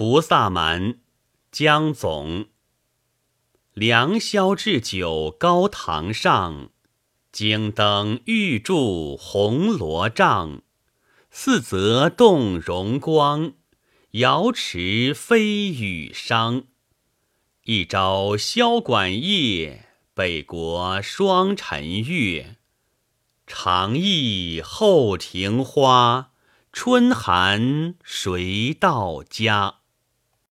菩萨蛮，江总。良宵置酒高堂上，京灯玉柱红罗帐。四则动荣光，瑶池飞雨觞。一朝萧管夜，北国霜晨月。长忆后庭花，春寒谁到家？